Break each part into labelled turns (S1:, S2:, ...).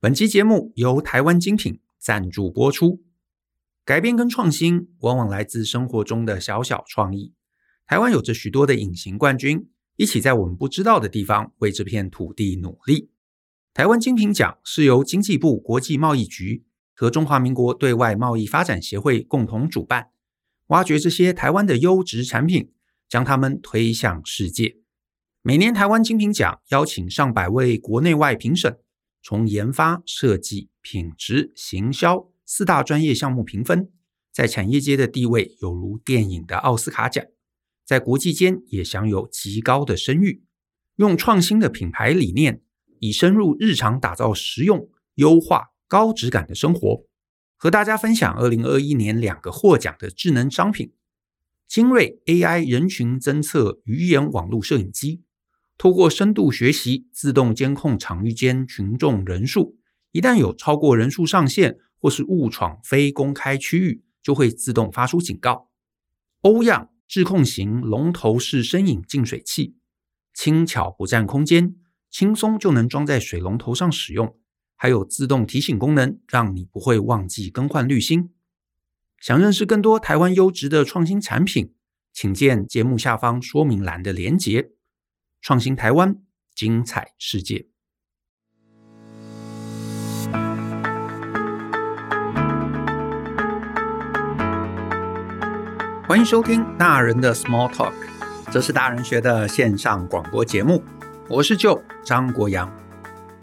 S1: 本期节目由台湾精品赞助播出。改变跟创新往往来自生活中的小小创意。台湾有着许多的隐形冠军，一起在我们不知道的地方为这片土地努力。台湾精品奖是由经济部国际贸易局和中华民国对外贸易发展协会共同主办，挖掘这些台湾的优质产品，将它们推向世界。每年台湾精品奖邀请上百位国内外评审。从研发、设计、品质、行销四大专业项目评分，在产业界的地位有如电影的奥斯卡奖，在国际间也享有极高的声誉。用创新的品牌理念，以深入日常打造实用、优化、高质感的生活。和大家分享二零二一年两个获奖的智能商品：精锐 AI 人群侦测鱼眼网络摄影机。透过深度学习，自动监控场域间群众人数，一旦有超过人数上限或是误闯非公开区域，就会自动发出警告。欧样智控型龙头式深饮净水器，轻巧不占空间，轻松就能装在水龙头上使用，还有自动提醒功能，让你不会忘记更换滤芯。想认识更多台湾优质的创新产品，请见节目下方说明栏的连结。创新台湾，精彩世界。欢迎收听大人的 Small Talk，这是大人学的线上广播节目。我是 Joe 张国阳。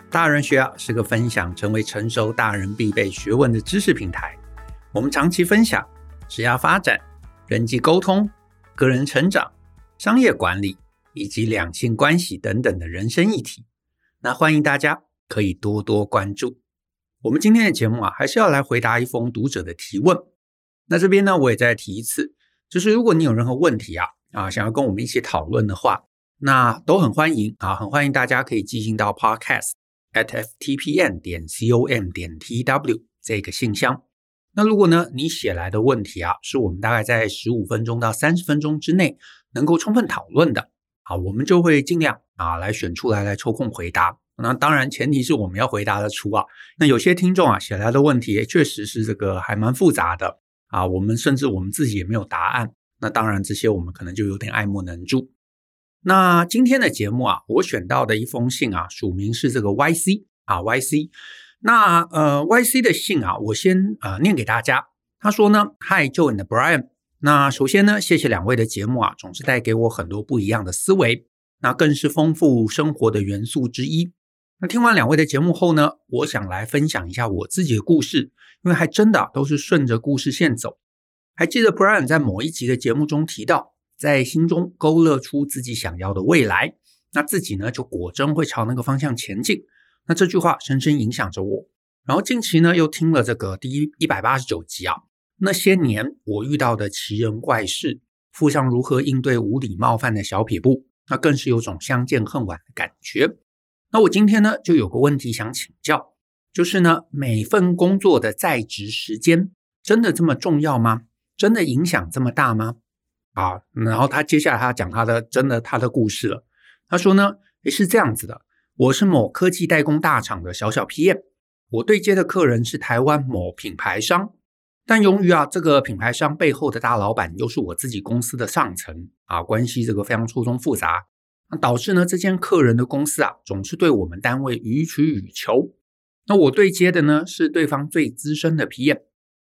S1: 大人学啊，是个分享成为成熟大人必备学问的知识平台。我们长期分享职业发展、人际沟通、个人成长、商业管理。以及两性关系等等的人生议题，那欢迎大家可以多多关注。我们今天的节目啊，还是要来回答一封读者的提问。那这边呢，我也再提一次，就是如果你有任何问题啊啊，想要跟我们一起讨论的话，那都很欢迎啊，很欢迎大家可以寄信到 podcast at ftpn 点 com 点 tw 这个信箱。那如果呢，你写来的问题啊，是我们大概在十五分钟到三十分钟之内能够充分讨论的。啊，我们就会尽量啊来选出来来抽空回答。那当然前提是我们要回答得出啊。那有些听众啊写来的问题确实是这个还蛮复杂的啊，我们甚至我们自己也没有答案。那当然这些我们可能就有点爱莫能助。那今天的节目啊，我选到的一封信啊，署名是这个 YC 啊 YC。那呃 YC 的信啊，我先呃念给大家。他说呢，Hi Joe and Brian。那首先呢，谢谢两位的节目啊，总是带给我很多不一样的思维，那更是丰富生活的元素之一。那听完两位的节目后呢，我想来分享一下我自己的故事，因为还真的都是顺着故事线走。还记得 Brian 在某一集的节目中提到，在心中勾勒出自己想要的未来，那自己呢就果真会朝那个方向前进。那这句话深深影响着我。然后近期呢又听了这个第一一百八十九集啊。那些年我遇到的奇人怪事，附上如何应对无礼冒犯的小撇步，那更是有种相见恨晚的感觉。那我今天呢，就有个问题想请教，就是呢，每份工作的在职时间真的这么重要吗？真的影响这么大吗？啊，然后他接下来他讲他的真的他的故事了。他说呢，诶，是这样子的，我是某科技代工大厂的小小 PM，我对接的客人是台湾某品牌商。但由于啊，这个品牌商背后的大老板又是我自己公司的上层啊，关系这个非常错综复杂，那导致呢，这间客人的公司啊，总是对我们单位予取予求。那我对接的呢，是对方最资深的 PM，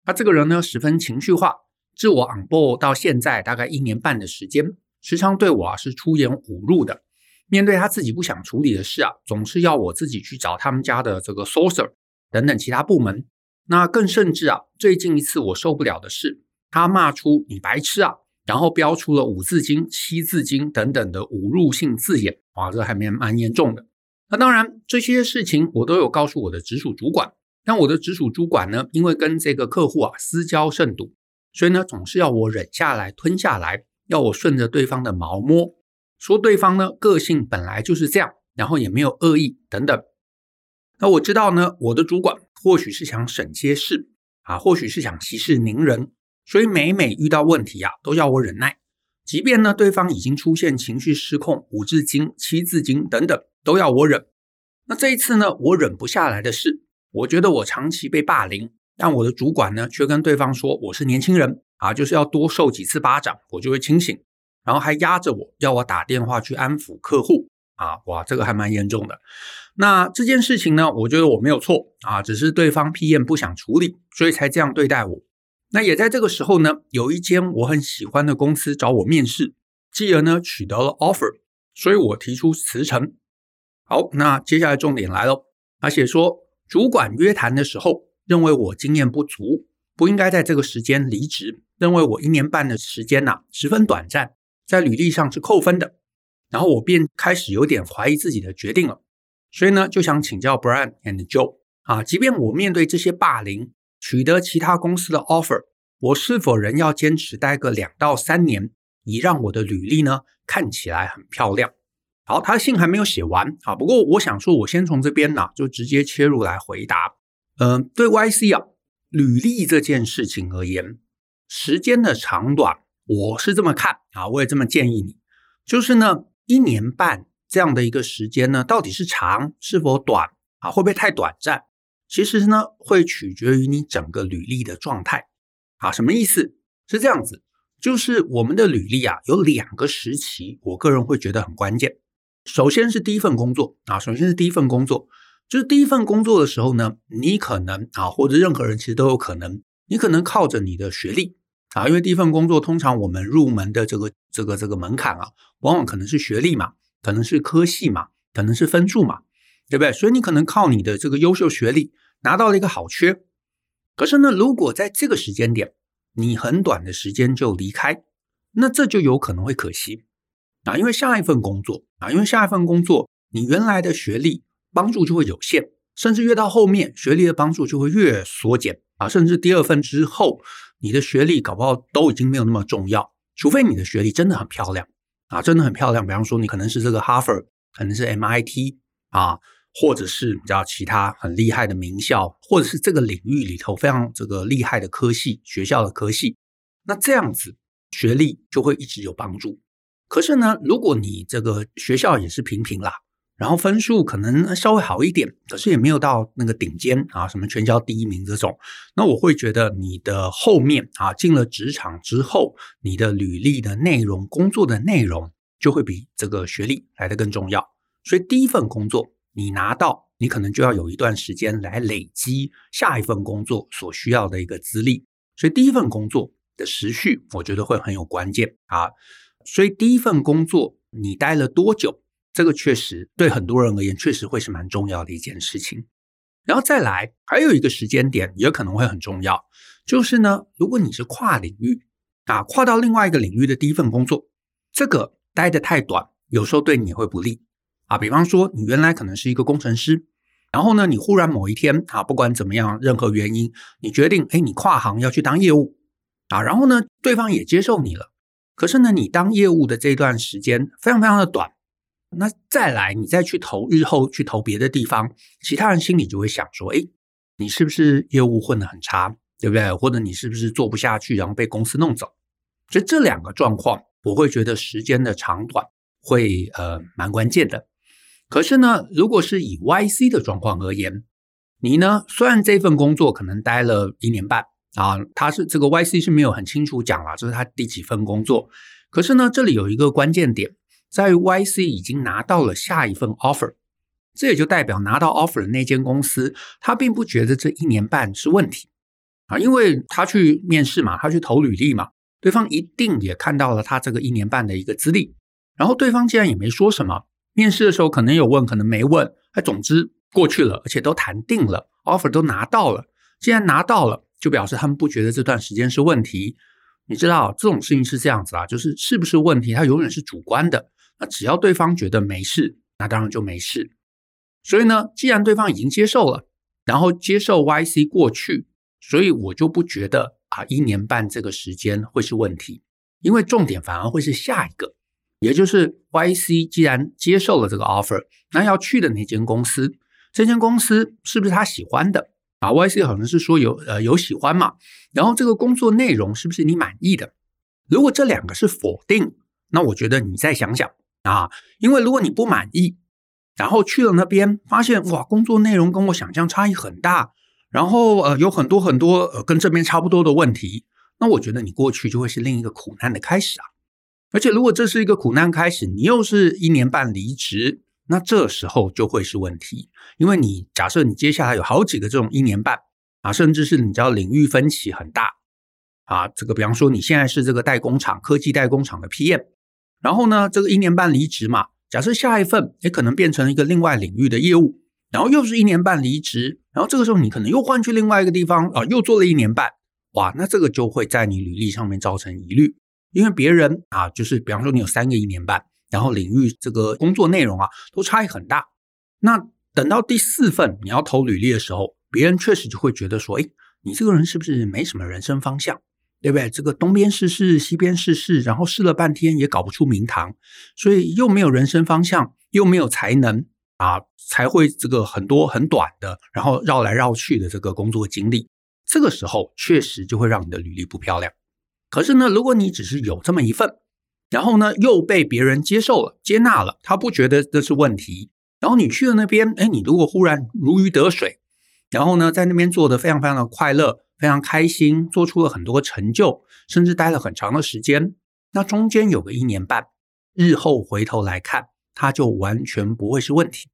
S1: 他这个人呢，十分情绪化，自我 onboard 到现在大概一年半的时间，时常对我啊是出言侮辱的。面对他自己不想处理的事啊，总是要我自己去找他们家的这个 sourcer 等等其他部门。那更甚至啊，最近一次我受不了的是，他骂出你白痴啊，然后标出了五字经、七字经等等的侮辱性字眼，哇，这还蛮蛮严重的。那当然，这些事情我都有告诉我的直属主管，但我的直属主管呢，因为跟这个客户啊私交甚笃，所以呢，总是要我忍下来、吞下来，要我顺着对方的毛摸，说对方呢个性本来就是这样，然后也没有恶意等等。那我知道呢，我的主管。或许是想省些事啊，或许是想息事宁人，所以每每遇到问题啊，都要我忍耐。即便呢，对方已经出现情绪失控、五字经、七字经等等，都要我忍。那这一次呢，我忍不下来的是，我觉得我长期被霸凌，但我的主管呢却跟对方说我是年轻人啊，就是要多受几次巴掌，我就会清醒，然后还压着我要我打电话去安抚客户啊，哇，这个还蛮严重的。那这件事情呢，我觉得我没有错啊，只是对方 PM 不想处理，所以才这样对待我。那也在这个时候呢，有一间我很喜欢的公司找我面试，继而呢取得了 offer，所以我提出辞呈。好，那接下来重点来了，而且说，主管约谈的时候认为我经验不足，不应该在这个时间离职，认为我一年半的时间呐、十分短暂，在履历上是扣分的。然后我便开始有点怀疑自己的决定了，所以呢就想请教 Brian and Joe 啊，即便我面对这些霸凌。取得其他公司的 offer，我是否仍要坚持待个两到三年，以让我的履历呢看起来很漂亮？好，他信还没有写完啊。不过我想说，我先从这边呢就直接切入来回答。嗯、对 YC 啊，履历这件事情而言，时间的长短，我是这么看啊，我也这么建议你，就是呢一年半这样的一个时间呢，到底是长是否短啊？会不会太短暂？其实呢，会取决于你整个履历的状态啊。什么意思？是这样子，就是我们的履历啊，有两个时期，我个人会觉得很关键。首先是第一份工作啊，首先是第一份工作，就是第一份工作的时候呢，你可能啊，或者任何人其实都有可能，你可能靠着你的学历啊，因为第一份工作通常我们入门的这个这个这个门槛啊，往往可能是学历嘛，可能是科系嘛，可能是分数嘛。对不对？所以你可能靠你的这个优秀学历拿到了一个好缺，可是呢，如果在这个时间点你很短的时间就离开，那这就有可能会可惜啊，因为下一份工作啊，因为下一份工作你原来的学历帮助就会有限，甚至越到后面学历的帮助就会越缩减啊，甚至第二份之后你的学历搞不好都已经没有那么重要，除非你的学历真的很漂亮啊，真的很漂亮，比方说你可能是这个哈佛，可能是 MIT 啊。或者是比较其他很厉害的名校，或者是这个领域里头非常这个厉害的科系学校的科系，那这样子学历就会一直有帮助。可是呢，如果你这个学校也是平平啦，然后分数可能稍微好一点，可是也没有到那个顶尖啊，什么全校第一名这种，那我会觉得你的后面啊进了职场之后，你的履历的内容、工作的内容就会比这个学历来得更重要。所以第一份工作。你拿到，你可能就要有一段时间来累积下一份工作所需要的一个资历，所以第一份工作的时序，我觉得会很有关键啊。所以第一份工作你待了多久，这个确实对很多人而言，确实会是蛮重要的一件事情。然后再来，还有一个时间点也可能会很重要，就是呢，如果你是跨领域啊，跨到另外一个领域的第一份工作，这个待得太短，有时候对你也会不利。啊，比方说你原来可能是一个工程师，然后呢，你忽然某一天啊，不管怎么样，任何原因，你决定，哎，你跨行要去当业务啊，然后呢，对方也接受你了。可是呢，你当业务的这段时间非常非常的短，那再来你再去投，日后去投别的地方，其他人心里就会想说，哎，你是不是业务混得很差，对不对？或者你是不是做不下去，然后被公司弄走？所以这两个状况，我会觉得时间的长短会呃蛮关键的。可是呢，如果是以 YC 的状况而言，你呢，虽然这份工作可能待了一年半啊，他是这个 YC 是没有很清楚讲了，这是他第几份工作。可是呢，这里有一个关键点，在于 YC 已经拿到了下一份 offer，这也就代表拿到 offer 的那间公司，他并不觉得这一年半是问题啊，因为他去面试嘛，他去投履历嘛，对方一定也看到了他这个一年半的一个资历，然后对方既然也没说什么。面试的时候可能有问，可能没问，哎，总之过去了，而且都谈定了，offer 都拿到了。既然拿到了，就表示他们不觉得这段时间是问题。你知道这种事情是这样子啊，就是是不是问题，它永远是主观的。那只要对方觉得没事，那当然就没事。所以呢，既然对方已经接受了，然后接受 YC 过去，所以我就不觉得啊，一年半这个时间会是问题，因为重点反而会是下一个。也就是 YC 既然接受了这个 offer，那要去的那间公司，这间公司是不是他喜欢的啊？YC 好像是说有呃有喜欢嘛，然后这个工作内容是不是你满意的？如果这两个是否定，那我觉得你再想想啊，因为如果你不满意然后去了那边，发现哇，工作内容跟我想象差异很大，然后呃，有很多很多呃跟这边差不多的问题。那我觉得你过去就会是另一个苦难的开始啊。而且如果这是一个苦难开始，你又是一年半离职，那这时候就会是问题，因为你假设你接下来有好几个这种一年半啊，甚至是你知道领域分歧很大啊，这个比方说你现在是这个代工厂科技代工厂的 PM，然后呢，这个一年半离职嘛。假设下一份也可能变成一个另外领域的业务，然后又是一年半离职，然后这个时候你可能又换去另外一个地方啊，又做了一年半，哇，那这个就会在你履历上面造成疑虑，因为别人啊，就是比方说你有三个一年半，然后领域这个工作内容啊都差异很大，那等到第四份你要投履历的时候，别人确实就会觉得说，诶，你这个人是不是没什么人生方向？对不对？这个东边试试，西边试试，然后试了半天也搞不出名堂，所以又没有人生方向，又没有才能啊，才会这个很多很短的，然后绕来绕去的这个工作经历。这个时候确实就会让你的履历不漂亮。可是呢，如果你只是有这么一份，然后呢又被别人接受了、接纳了，他不觉得这是问题，然后你去了那边，哎，你如果忽然如鱼得水，然后呢在那边做得非常非常的快乐。非常开心，做出了很多成就，甚至待了很长的时间。那中间有个一年半，日后回头来看，它就完全不会是问题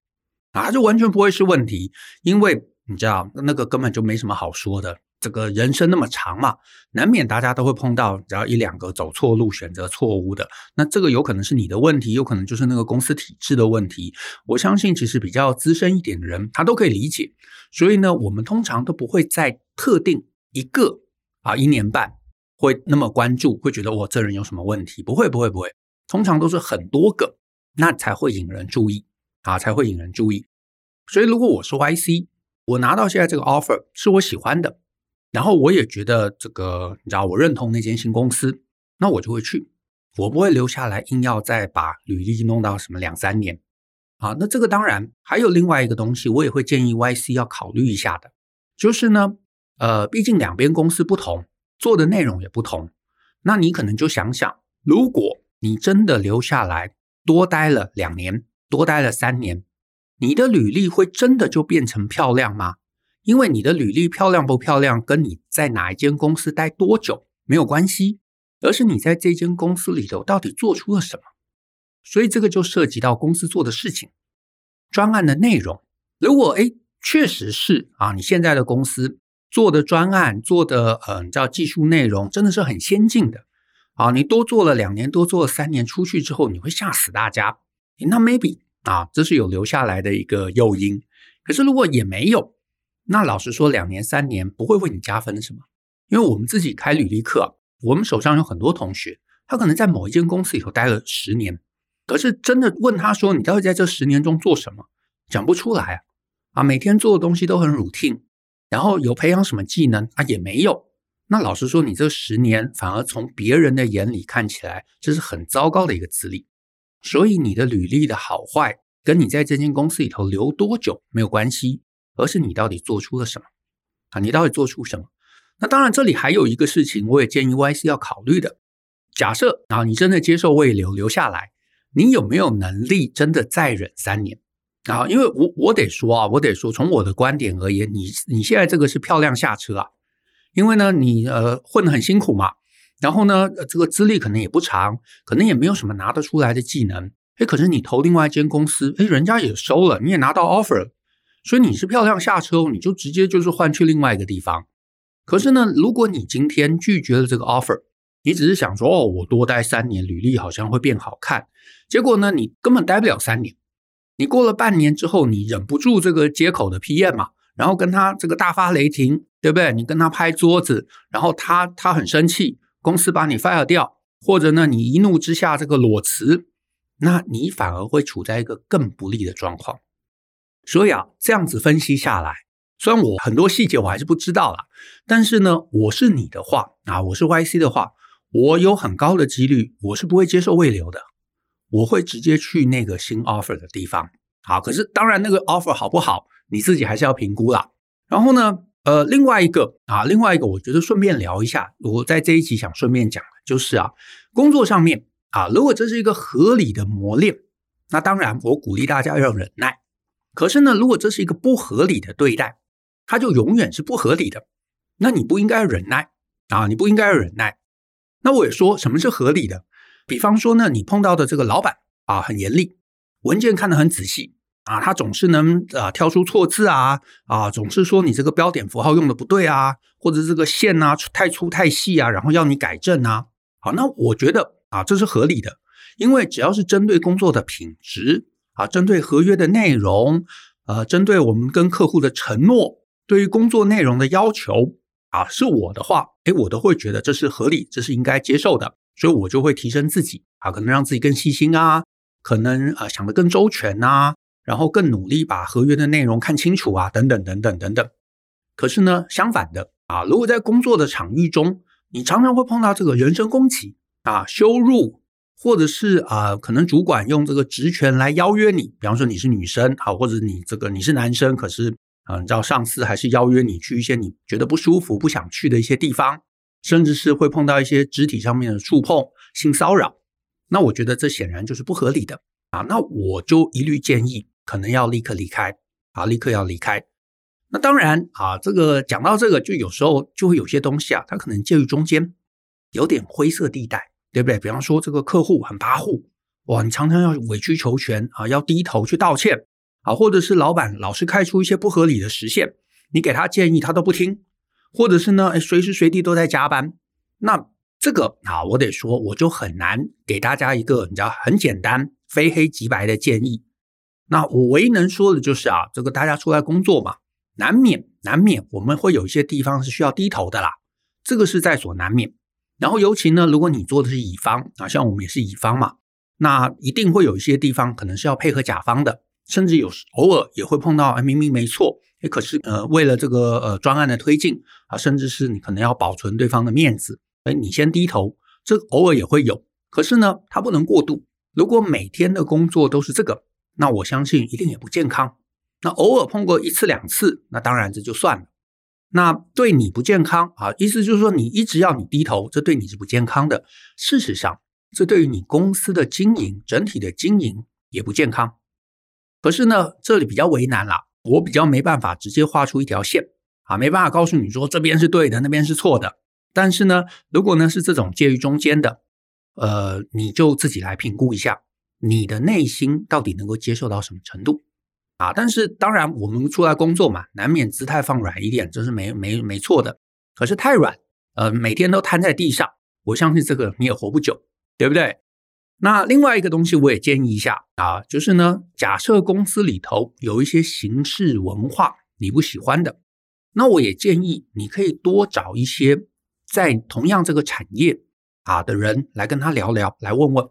S1: 啊，就完全不会是问题，因为你知道，那个根本就没什么好说的。这个人生那么长嘛，难免大家都会碰到，只要一两个走错路、选择错误的。那这个有可能是你的问题，有可能就是那个公司体制的问题。我相信，其实比较资深一点的人，他都可以理解。所以呢，我们通常都不会在特定。一个啊，一年半会那么关注，会觉得我这人有什么问题？不会，不会，不会。通常都是很多个，那才会引人注意啊，才会引人注意。所以，如果我是 YC，我拿到现在这个 offer 是我喜欢的，然后我也觉得这个，你知道，我认同那间新公司，那我就会去，我不会留下来，硬要再把履历弄到什么两三年啊。那这个当然还有另外一个东西，我也会建议 YC 要考虑一下的，就是呢。呃，毕竟两边公司不同，做的内容也不同。那你可能就想想，如果你真的留下来多待了两年，多待了三年，你的履历会真的就变成漂亮吗？因为你的履历漂亮不漂亮，跟你在哪一间公司待多久没有关系，而是你在这间公司里头到底做出了什么。所以这个就涉及到公司做的事情，专案的内容。如果诶，确实是啊，你现在的公司。做的专案做的，呃，叫技术内容真的是很先进的啊！你多做了两年，多做了三年，出去之后你会吓死大家。那 maybe 啊，这是有留下来的一个诱因。可是如果也没有，那老实说，两年三年不会为你加分什么？因为我们自己开履历课，我们手上有很多同学，他可能在某一间公司里头待了十年，可是真的问他说，你到底在这十年中做什么？讲不出来啊！啊，每天做的东西都很 routine。然后有培养什么技能啊？也没有。那老实说，你这十年反而从别人的眼里看起来，这是很糟糕的一个资历。所以你的履历的好坏，跟你在这间公司里头留多久没有关系，而是你到底做出了什么啊？你到底做出什么？那当然，这里还有一个事情，我也建议 YC 要考虑的。假设啊，你真的接受未留留下来，你有没有能力真的再忍三年？啊，因为我我得说啊，我得说，从我的观点而言，你你现在这个是漂亮下车啊，因为呢，你呃混得很辛苦嘛，然后呢，这个资历可能也不长，可能也没有什么拿得出来的技能，诶，可是你投另外一间公司，诶，人家也收了，你也拿到 offer，所以你是漂亮下车，你就直接就是换去另外一个地方。可是呢，如果你今天拒绝了这个 offer，你只是想说，哦，我多待三年，履历好像会变好看，结果呢，你根本待不了三年。你过了半年之后，你忍不住这个接口的 PM 嘛，然后跟他这个大发雷霆，对不对？你跟他拍桌子，然后他他很生气，公司把你 fire 掉，或者呢，你一怒之下这个裸辞，那你反而会处在一个更不利的状况。所以啊，这样子分析下来，虽然我很多细节我还是不知道啦，但是呢，我是你的话啊，我是 YC 的话，我有很高的几率，我是不会接受未留的。我会直接去那个新 offer 的地方，好，可是当然那个 offer 好不好，你自己还是要评估啦。然后呢，呃，另外一个啊，另外一个，我觉得顺便聊一下，我在这一集想顺便讲的就是啊，工作上面啊，如果这是一个合理的磨练，那当然我鼓励大家要忍耐。可是呢，如果这是一个不合理的对待，它就永远是不合理的。那你不应该忍耐啊，你不应该忍耐。那我也说什么是合理的？比方说呢，你碰到的这个老板啊，很严厉，文件看得很仔细啊，他总是能啊挑出错字啊啊，总是说你这个标点符号用的不对啊，或者这个线啊太粗太细啊，然后要你改正啊。好，那我觉得啊，这是合理的，因为只要是针对工作的品质啊，针对合约的内容，呃，针对我们跟客户的承诺，对于工作内容的要求啊，是我的话，诶，我都会觉得这是合理，这是应该接受的。所以我就会提升自己啊，可能让自己更细心啊，可能呃想得更周全啊，然后更努力把合约的内容看清楚啊，等等等等等等。可是呢，相反的啊，如果在工作的场域中，你常常会碰到这个人身攻击啊、羞辱，或者是啊，可能主管用这个职权来邀约你，比方说你是女生啊，或者你这个你是男生，可是啊，你知道上司还是邀约你去一些你觉得不舒服、不想去的一些地方。甚至是会碰到一些肢体上面的触碰、性骚扰，那我觉得这显然就是不合理的啊！那我就一律建议，可能要立刻离开啊，立刻要离开。那当然啊，这个讲到这个，就有时候就会有些东西啊，它可能介于中间，有点灰色地带，对不对？比方说这个客户很跋扈，哇，你常常要委曲求全啊，要低头去道歉啊，或者是老板老是开出一些不合理的时限，你给他建议他都不听。或者是呢，随时随地都在加班，那这个啊，我得说，我就很难给大家一个你知道很简单、非黑即白的建议。那我唯一能说的就是啊，这个大家出来工作嘛，难免难免我们会有一些地方是需要低头的啦，这个是在所难免。然后尤其呢，如果你做的是乙方啊，像我们也是乙方嘛，那一定会有一些地方可能是要配合甲方的，甚至有时偶尔也会碰到，哎，明明没错。可是呃，为了这个呃专案的推进啊，甚至是你可能要保存对方的面子，哎，你先低头，这偶尔也会有。可是呢，它不能过度。如果每天的工作都是这个，那我相信一定也不健康。那偶尔碰过一次两次，那当然这就算了。那对你不健康啊，意思就是说你一直要你低头，这对你是不健康的。事实上，这对于你公司的经营，整体的经营也不健康。可是呢，这里比较为难了。我比较没办法直接画出一条线啊，没办法告诉你说这边是对的，那边是错的。但是呢，如果呢是这种介于中间的，呃，你就自己来评估一下，你的内心到底能够接受到什么程度啊？但是当然，我们出来工作嘛，难免姿态放软一点，这是没没没错的。可是太软，呃，每天都瘫在地上，我相信这个你也活不久，对不对？那另外一个东西，我也建议一下啊，就是呢，假设公司里头有一些形式文化你不喜欢的，那我也建议你可以多找一些在同样这个产业啊的人来跟他聊聊，来问问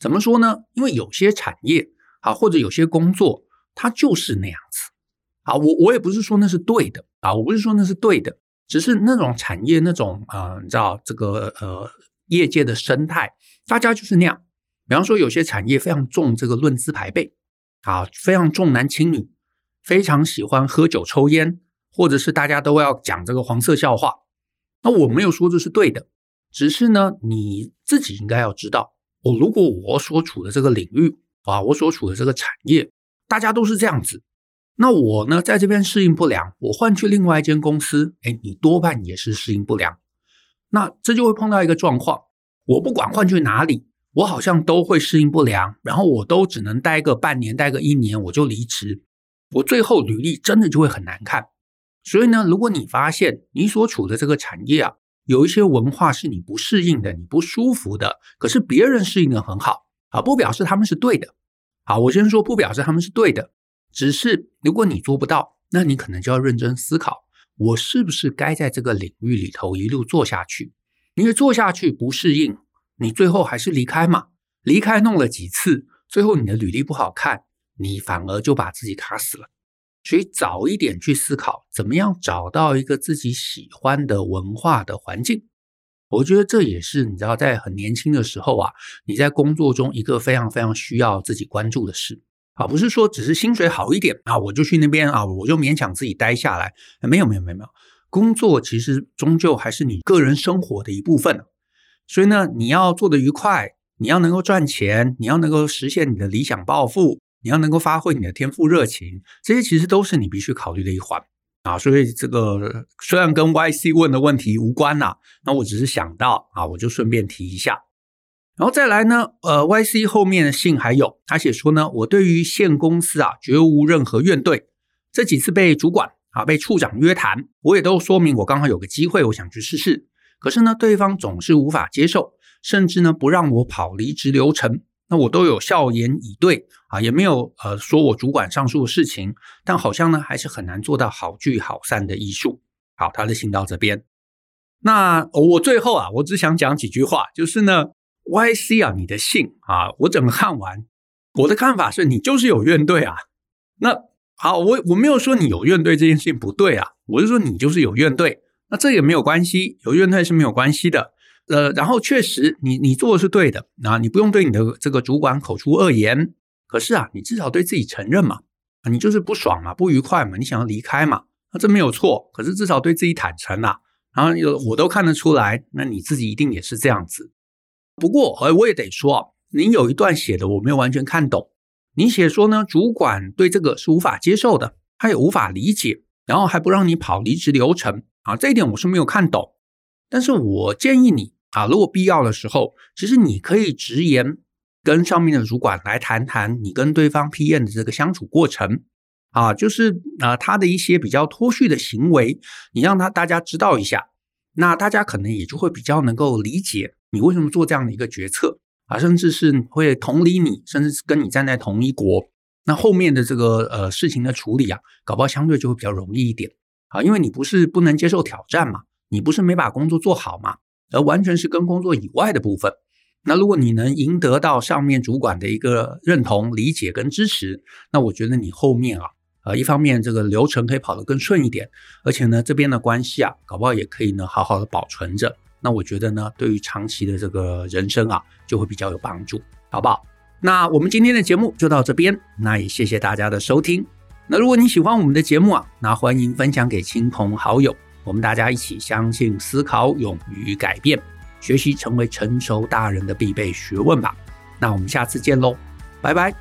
S1: 怎么说呢？因为有些产业啊，或者有些工作，它就是那样子啊。我我也不是说那是对的啊，我不是说那是对的，只是那种产业那种啊，你知道这个呃业界的生态，大家就是那样。比方说，有些产业非常重这个论资排辈，啊，非常重男轻女，非常喜欢喝酒抽烟，或者是大家都要讲这个黄色笑话。那我没有说这是对的，只是呢，你自己应该要知道，我如果我所处的这个领域啊，我所处的这个产业，大家都是这样子，那我呢，在这边适应不良，我换去另外一间公司，哎，你多半也是适应不良。那这就会碰到一个状况，我不管换去哪里。我好像都会适应不良，然后我都只能待个半年，待个一年，我就离职。我最后履历真的就会很难看。所以呢，如果你发现你所处的这个产业啊，有一些文化是你不适应的，你不舒服的，可是别人适应的很好啊，不表示他们是对的。好，我先说不表示他们是对的，只是如果你做不到，那你可能就要认真思考，我是不是该在这个领域里头一路做下去？因为做下去不适应。你最后还是离开嘛？离开弄了几次，最后你的履历不好看，你反而就把自己卡死了。所以早一点去思考，怎么样找到一个自己喜欢的文化的环境。我觉得这也是你知道，在很年轻的时候啊，你在工作中一个非常非常需要自己关注的事啊，不是说只是薪水好一点啊，我就去那边啊，我就勉强自己待下来。没有没有没有没有，工作其实终究还是你个人生活的一部分。所以呢，你要做得愉快，你要能够赚钱，你要能够实现你的理想抱负，你要能够发挥你的天赋热情，这些其实都是你必须考虑的一环啊。所以这个虽然跟 YC 问的问题无关呐，那我只是想到啊，我就顺便提一下。然后再来呢，呃，YC 后面的信还有他写说呢，我对于现公司啊绝无任何怨怼，这几次被主管啊被处长约谈，我也都说明我刚好有个机会，我想去试试。可是呢，对方总是无法接受，甚至呢不让我跑离职流程。那我都有笑言以对啊，也没有呃说我主管上述的事情，但好像呢还是很难做到好聚好散的艺术。好，他的信到这边。那我最后啊，我只想讲几句话，就是呢。YC 啊，你的信啊，我整个看完，我的看法是你就是有怨怼啊。那好，我我没有说你有怨怼这件事情不对啊，我是说你就是有怨怼。那这也没有关系，有怨恨是没有关系的。呃，然后确实你你做的是对的啊，你不用对你的这个主管口出恶言。可是啊，你至少对自己承认嘛，你就是不爽嘛，不愉快嘛，你想要离开嘛，那这没有错。可是至少对自己坦诚啊，然后有我都看得出来，那你自己一定也是这样子。不过，呃，我也得说啊，您有一段写的我没有完全看懂。你写说呢，主管对这个是无法接受的，他也无法理解，然后还不让你跑离职流程啊，这一点我是没有看懂。但是我建议你啊，如果必要的时候，其实你可以直言跟上面的主管来谈谈你跟对方 PM 的这个相处过程啊，就是啊他的一些比较脱序的行为，你让他大家知道一下，那大家可能也就会比较能够理解。你为什么做这样的一个决策啊？甚至是会同理你，甚至是跟你站在同一国，那后面的这个呃事情的处理啊，搞不好相对就会比较容易一点啊，因为你不是不能接受挑战嘛，你不是没把工作做好嘛，而完全是跟工作以外的部分。那如果你能赢得到上面主管的一个认同、理解跟支持，那我觉得你后面啊，呃，一方面这个流程可以跑得更顺一点，而且呢，这边的关系啊，搞不好也可以呢好好的保存着。那我觉得呢，对于长期的这个人生啊，就会比较有帮助，好不好？那我们今天的节目就到这边，那也谢谢大家的收听。那如果你喜欢我们的节目啊，那欢迎分享给亲朋好友，我们大家一起相信、思考、勇于改变，学习成为成熟大人的必备学问吧。那我们下次见喽，拜拜。